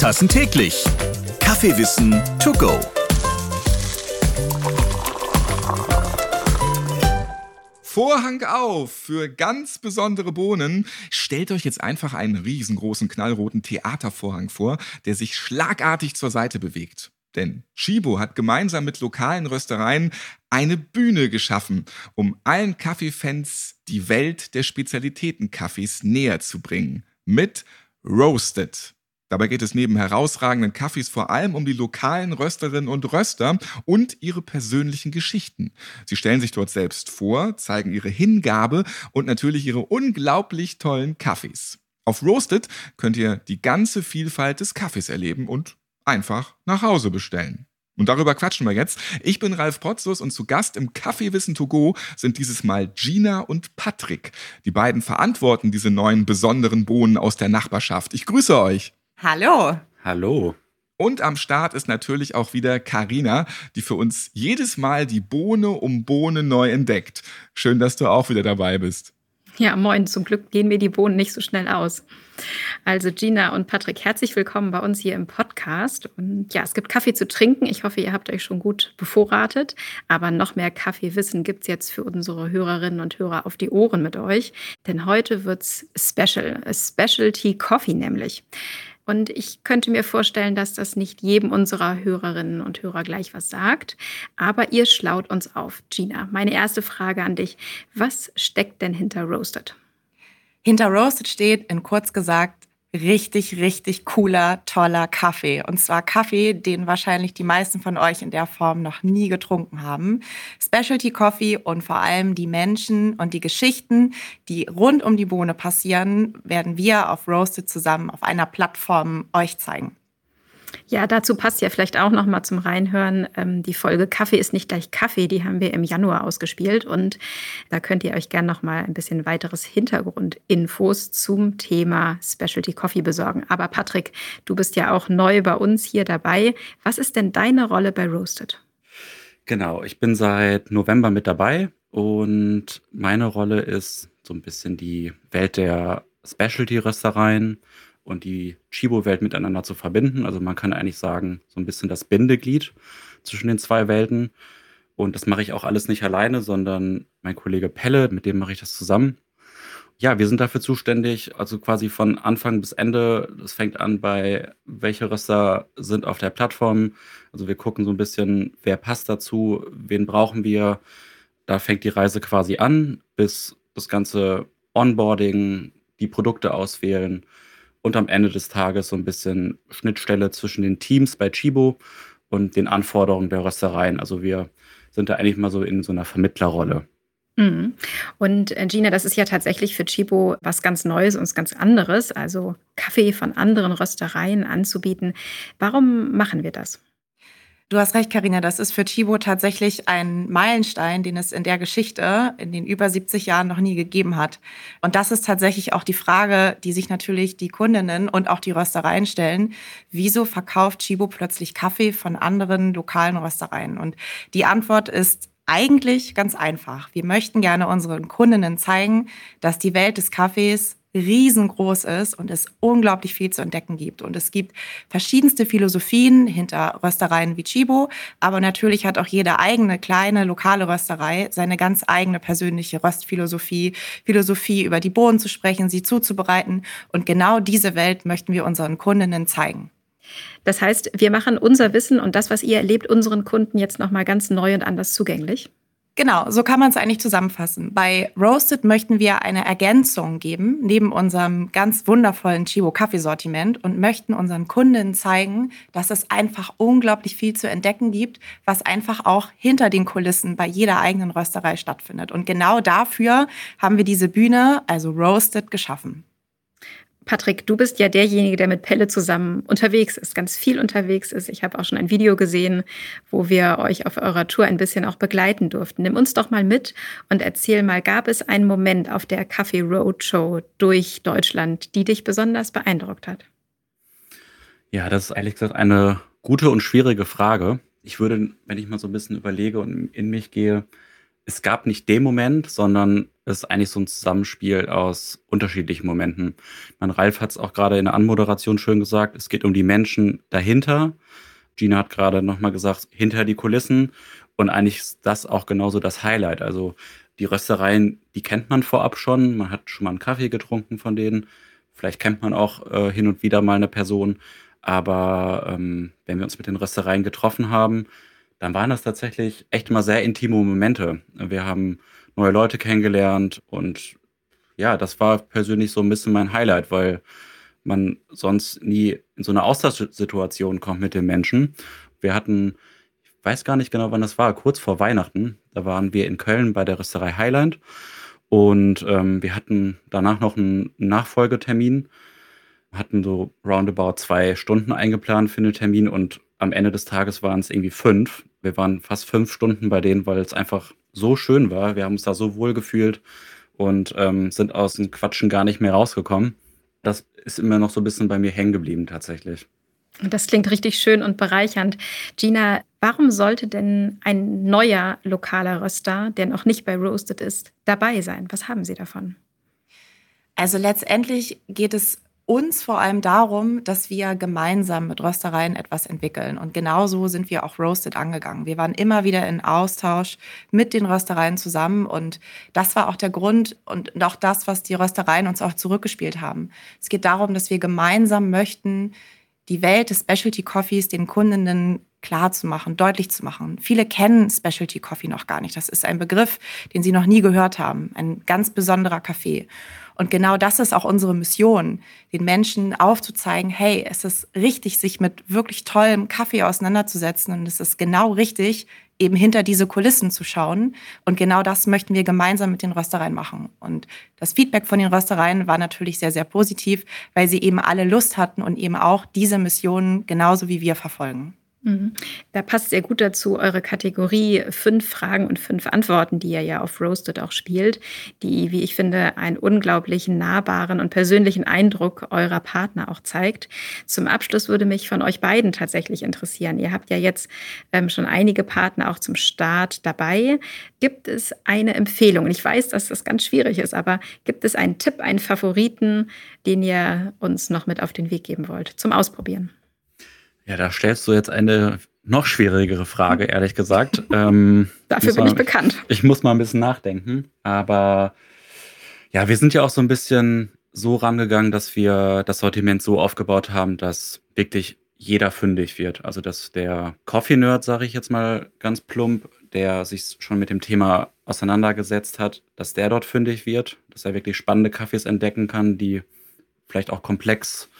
Tassen täglich. Kaffeewissen to go. Vorhang auf für ganz besondere Bohnen. Stellt euch jetzt einfach einen riesengroßen knallroten Theatervorhang vor, der sich schlagartig zur Seite bewegt. Denn Chibo hat gemeinsam mit lokalen Röstereien eine Bühne geschaffen, um allen Kaffeefans die Welt der Spezialitätenkaffees näher zu bringen. Mit Roasted. Dabei geht es neben herausragenden Kaffees vor allem um die lokalen Rösterinnen und Röster und ihre persönlichen Geschichten. Sie stellen sich dort selbst vor, zeigen ihre Hingabe und natürlich ihre unglaublich tollen Kaffees. Auf Roasted könnt ihr die ganze Vielfalt des Kaffees erleben und einfach nach Hause bestellen. Und darüber quatschen wir jetzt. Ich bin Ralf Potzus und zu Gast im Kaffeewissen to go sind dieses Mal Gina und Patrick. Die beiden verantworten diese neuen besonderen Bohnen aus der Nachbarschaft. Ich grüße euch. Hallo. Hallo. Und am Start ist natürlich auch wieder Karina, die für uns jedes Mal die Bohne um Bohne neu entdeckt. Schön, dass du auch wieder dabei bist. Ja, moin. Zum Glück gehen mir die Bohnen nicht so schnell aus. Also Gina und Patrick, herzlich willkommen bei uns hier im Podcast. Und ja, es gibt Kaffee zu trinken. Ich hoffe, ihr habt euch schon gut bevorratet. Aber noch mehr Kaffeewissen gibt es jetzt für unsere Hörerinnen und Hörer auf die Ohren mit euch. Denn heute wird es special. A Specialty Coffee nämlich. Und ich könnte mir vorstellen, dass das nicht jedem unserer Hörerinnen und Hörer gleich was sagt. Aber ihr schlaut uns auf. Gina, meine erste Frage an dich. Was steckt denn hinter Roasted? Hinter Roasted steht in kurz gesagt richtig, richtig cooler, toller Kaffee. Und zwar Kaffee, den wahrscheinlich die meisten von euch in der Form noch nie getrunken haben. Specialty Coffee und vor allem die Menschen und die Geschichten, die rund um die Bohne passieren, werden wir auf Roasted zusammen auf einer Plattform euch zeigen. Ja, dazu passt ja vielleicht auch noch mal zum Reinhören ähm, die Folge Kaffee ist nicht gleich Kaffee, die haben wir im Januar ausgespielt und da könnt ihr euch gerne noch mal ein bisschen weiteres Hintergrundinfos zum Thema Specialty Coffee besorgen. Aber Patrick, du bist ja auch neu bei uns hier dabei. Was ist denn deine Rolle bei Roasted? Genau, ich bin seit November mit dabei und meine Rolle ist so ein bisschen die Welt der Specialty-Röstereien und die Chibo-Welt miteinander zu verbinden. Also man kann eigentlich sagen, so ein bisschen das Bindeglied zwischen den zwei Welten. Und das mache ich auch alles nicht alleine, sondern mein Kollege Pelle, mit dem mache ich das zusammen. Ja, wir sind dafür zuständig, also quasi von Anfang bis Ende. Das fängt an bei, welche Röster sind auf der Plattform. Also wir gucken so ein bisschen, wer passt dazu, wen brauchen wir. Da fängt die Reise quasi an, bis das ganze Onboarding, die Produkte auswählen, und am Ende des Tages so ein bisschen Schnittstelle zwischen den Teams bei Chibo und den Anforderungen der Röstereien. Also wir sind da eigentlich mal so in so einer Vermittlerrolle. Mhm. Und äh, Gina, das ist ja tatsächlich für Chibo was ganz Neues und ganz anderes, also Kaffee von anderen Röstereien anzubieten. Warum machen wir das? Du hast recht, Karina. Das ist für Chibo tatsächlich ein Meilenstein, den es in der Geschichte in den über 70 Jahren noch nie gegeben hat. Und das ist tatsächlich auch die Frage, die sich natürlich die Kundinnen und auch die Röstereien stellen. Wieso verkauft Chibo plötzlich Kaffee von anderen lokalen Röstereien? Und die Antwort ist eigentlich ganz einfach. Wir möchten gerne unseren Kundinnen zeigen, dass die Welt des Kaffees riesengroß ist und es unglaublich viel zu entdecken gibt. Und es gibt verschiedenste Philosophien hinter Röstereien wie Chibo, aber natürlich hat auch jede eigene kleine lokale Rösterei seine ganz eigene persönliche Röstphilosophie, Philosophie über die Bohnen zu sprechen, sie zuzubereiten. Und genau diese Welt möchten wir unseren Kundinnen zeigen. Das heißt, wir machen unser Wissen und das, was ihr erlebt, unseren Kunden jetzt nochmal ganz neu und anders zugänglich. Genau, so kann man es eigentlich zusammenfassen. Bei Roasted möchten wir eine Ergänzung geben, neben unserem ganz wundervollen Chibo Kaffeesortiment und möchten unseren Kunden zeigen, dass es einfach unglaublich viel zu entdecken gibt, was einfach auch hinter den Kulissen bei jeder eigenen Rösterei stattfindet. Und genau dafür haben wir diese Bühne, also Roasted, geschaffen. Patrick, du bist ja derjenige, der mit Pelle zusammen unterwegs ist, ganz viel unterwegs ist. Ich habe auch schon ein Video gesehen, wo wir euch auf eurer Tour ein bisschen auch begleiten durften. Nimm uns doch mal mit und erzähl mal, gab es einen Moment auf der Kaffee Roadshow durch Deutschland, die dich besonders beeindruckt hat? Ja, das ist ehrlich gesagt eine gute und schwierige Frage. Ich würde, wenn ich mal so ein bisschen überlege und in mich gehe, es gab nicht den Moment, sondern es ist eigentlich so ein Zusammenspiel aus unterschiedlichen Momenten. Mein Ralf hat es auch gerade in der Anmoderation schön gesagt, es geht um die Menschen dahinter. Gina hat gerade nochmal gesagt, hinter die Kulissen. Und eigentlich ist das auch genauso das Highlight. Also die Röstereien, die kennt man vorab schon. Man hat schon mal einen Kaffee getrunken von denen. Vielleicht kennt man auch äh, hin und wieder mal eine Person. Aber ähm, wenn wir uns mit den Röstereien getroffen haben, dann waren das tatsächlich echt mal sehr intime Momente. Wir haben neue Leute kennengelernt und ja, das war persönlich so ein bisschen mein Highlight, weil man sonst nie in so eine Austauschsituation kommt mit den Menschen. Wir hatten, ich weiß gar nicht genau, wann das war, kurz vor Weihnachten. Da waren wir in Köln bei der Rösterei Highland und ähm, wir hatten danach noch einen Nachfolgetermin, hatten so roundabout zwei Stunden eingeplant für den Termin und am Ende des Tages waren es irgendwie fünf. Wir waren fast fünf Stunden bei denen, weil es einfach so schön war. Wir haben uns da so wohl gefühlt und ähm, sind aus dem Quatschen gar nicht mehr rausgekommen. Das ist immer noch so ein bisschen bei mir hängen geblieben tatsächlich. Das klingt richtig schön und bereichernd. Gina, warum sollte denn ein neuer lokaler Röster, der noch nicht bei Roasted ist, dabei sein? Was haben Sie davon? Also letztendlich geht es uns vor allem darum, dass wir gemeinsam mit Röstereien etwas entwickeln. Und genauso sind wir auch Roasted angegangen. Wir waren immer wieder in Austausch mit den Röstereien zusammen. Und das war auch der Grund und auch das, was die Röstereien uns auch zurückgespielt haben. Es geht darum, dass wir gemeinsam möchten, die Welt des Specialty Coffees den Kundinnen klar zu machen, deutlich zu machen. Viele kennen Specialty Coffee noch gar nicht. Das ist ein Begriff, den sie noch nie gehört haben. Ein ganz besonderer Kaffee. Und genau das ist auch unsere Mission, den Menschen aufzuzeigen, hey, es ist richtig, sich mit wirklich tollem Kaffee auseinanderzusetzen und es ist genau richtig, eben hinter diese Kulissen zu schauen. Und genau das möchten wir gemeinsam mit den Röstereien machen. Und das Feedback von den Röstereien war natürlich sehr, sehr positiv, weil sie eben alle Lust hatten und eben auch diese Mission genauso wie wir verfolgen. Mhm. Da passt sehr gut dazu eure Kategorie fünf Fragen und fünf Antworten, die ihr ja auf Roasted auch spielt, die, wie ich finde, einen unglaublich nahbaren und persönlichen Eindruck eurer Partner auch zeigt. Zum Abschluss würde mich von euch beiden tatsächlich interessieren. Ihr habt ja jetzt ähm, schon einige Partner auch zum Start dabei. Gibt es eine Empfehlung? Ich weiß, dass das ganz schwierig ist, aber gibt es einen Tipp, einen Favoriten, den ihr uns noch mit auf den Weg geben wollt zum Ausprobieren? Ja, da stellst du jetzt eine noch schwierigere Frage, ehrlich gesagt. Ähm, Dafür bin mal, ich bekannt. Ich muss mal ein bisschen nachdenken. Aber ja, wir sind ja auch so ein bisschen so rangegangen, dass wir das Sortiment so aufgebaut haben, dass wirklich jeder fündig wird. Also dass der Coffee-Nerd, sage ich jetzt mal ganz plump, der sich schon mit dem Thema auseinandergesetzt hat, dass der dort fündig wird, dass er wirklich spannende Kaffees entdecken kann, die vielleicht auch komplex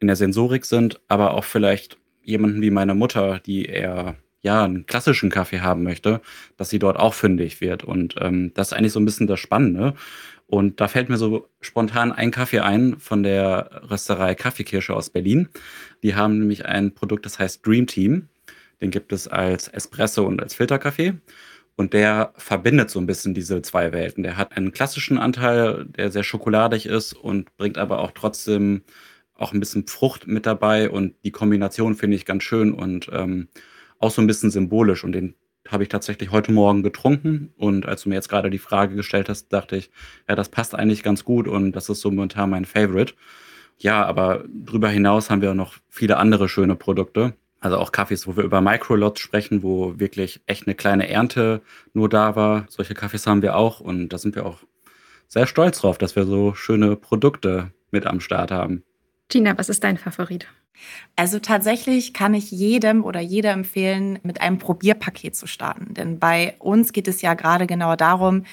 in der Sensorik sind, aber auch vielleicht jemanden wie meine Mutter, die eher ja einen klassischen Kaffee haben möchte, dass sie dort auch fündig wird. Und ähm, das ist eigentlich so ein bisschen das Spannende. Und da fällt mir so spontan ein Kaffee ein von der Rösterei Kaffeekirsche aus Berlin. Die haben nämlich ein Produkt, das heißt Dream Team. Den gibt es als Espresso und als Filterkaffee. Und der verbindet so ein bisschen diese zwei Welten. Der hat einen klassischen Anteil, der sehr schokoladig ist und bringt aber auch trotzdem auch ein bisschen Frucht mit dabei und die Kombination finde ich ganz schön und ähm, auch so ein bisschen symbolisch und den habe ich tatsächlich heute Morgen getrunken und als du mir jetzt gerade die Frage gestellt hast, dachte ich, ja, das passt eigentlich ganz gut und das ist so momentan mein Favorite. Ja, aber darüber hinaus haben wir noch viele andere schöne Produkte. Also auch Kaffees, wo wir über Microlots sprechen, wo wirklich echt eine kleine Ernte nur da war. Solche Kaffees haben wir auch und da sind wir auch sehr stolz drauf, dass wir so schöne Produkte mit am Start haben. Gina, was ist dein Favorit? Also tatsächlich kann ich jedem oder jeder empfehlen, mit einem Probierpaket zu starten. Denn bei uns geht es ja gerade genau darum,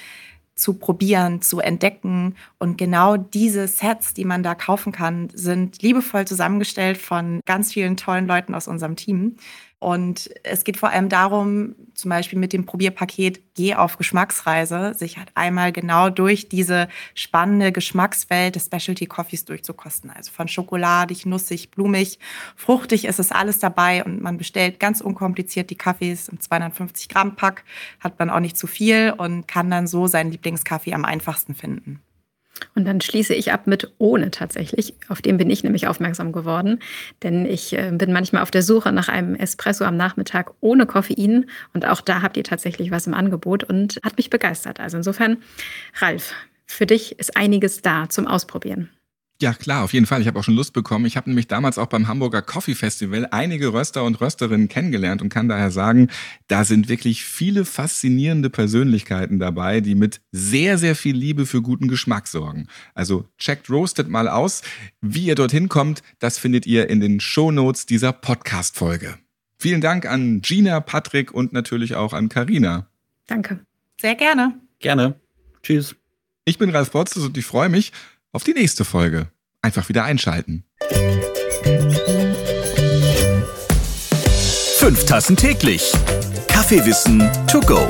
zu probieren, zu entdecken. Und genau diese Sets, die man da kaufen kann, sind liebevoll zusammengestellt von ganz vielen tollen Leuten aus unserem Team. Und es geht vor allem darum, zum Beispiel mit dem Probierpaket Geh auf Geschmacksreise, sich halt einmal genau durch diese spannende Geschmackswelt des Specialty Coffees durchzukosten. Also von schokoladig, nussig, blumig, fruchtig ist es alles dabei und man bestellt ganz unkompliziert die Kaffees im 250 Gramm Pack, hat man auch nicht zu viel und kann dann so seinen Lieblingskaffee am einfachsten finden. Und dann schließe ich ab mit ohne tatsächlich. Auf den bin ich nämlich aufmerksam geworden. Denn ich äh, bin manchmal auf der Suche nach einem Espresso am Nachmittag ohne Koffein. Und auch da habt ihr tatsächlich was im Angebot und hat mich begeistert. Also insofern, Ralf, für dich ist einiges da zum Ausprobieren. Ja, klar, auf jeden Fall. Ich habe auch schon Lust bekommen. Ich habe nämlich damals auch beim Hamburger Coffee Festival einige Röster und Rösterinnen kennengelernt und kann daher sagen, da sind wirklich viele faszinierende Persönlichkeiten dabei, die mit sehr, sehr viel Liebe für guten Geschmack sorgen. Also checkt Roasted mal aus. Wie ihr dorthin kommt, das findet ihr in den Shownotes dieser Podcast-Folge. Vielen Dank an Gina, Patrick und natürlich auch an Karina. Danke. Sehr gerne. Gerne. Tschüss. Ich bin Ralf Botzes und ich freue mich auf die nächste Folge. Einfach wieder einschalten. Fünf Tassen täglich. Kaffeewissen to go.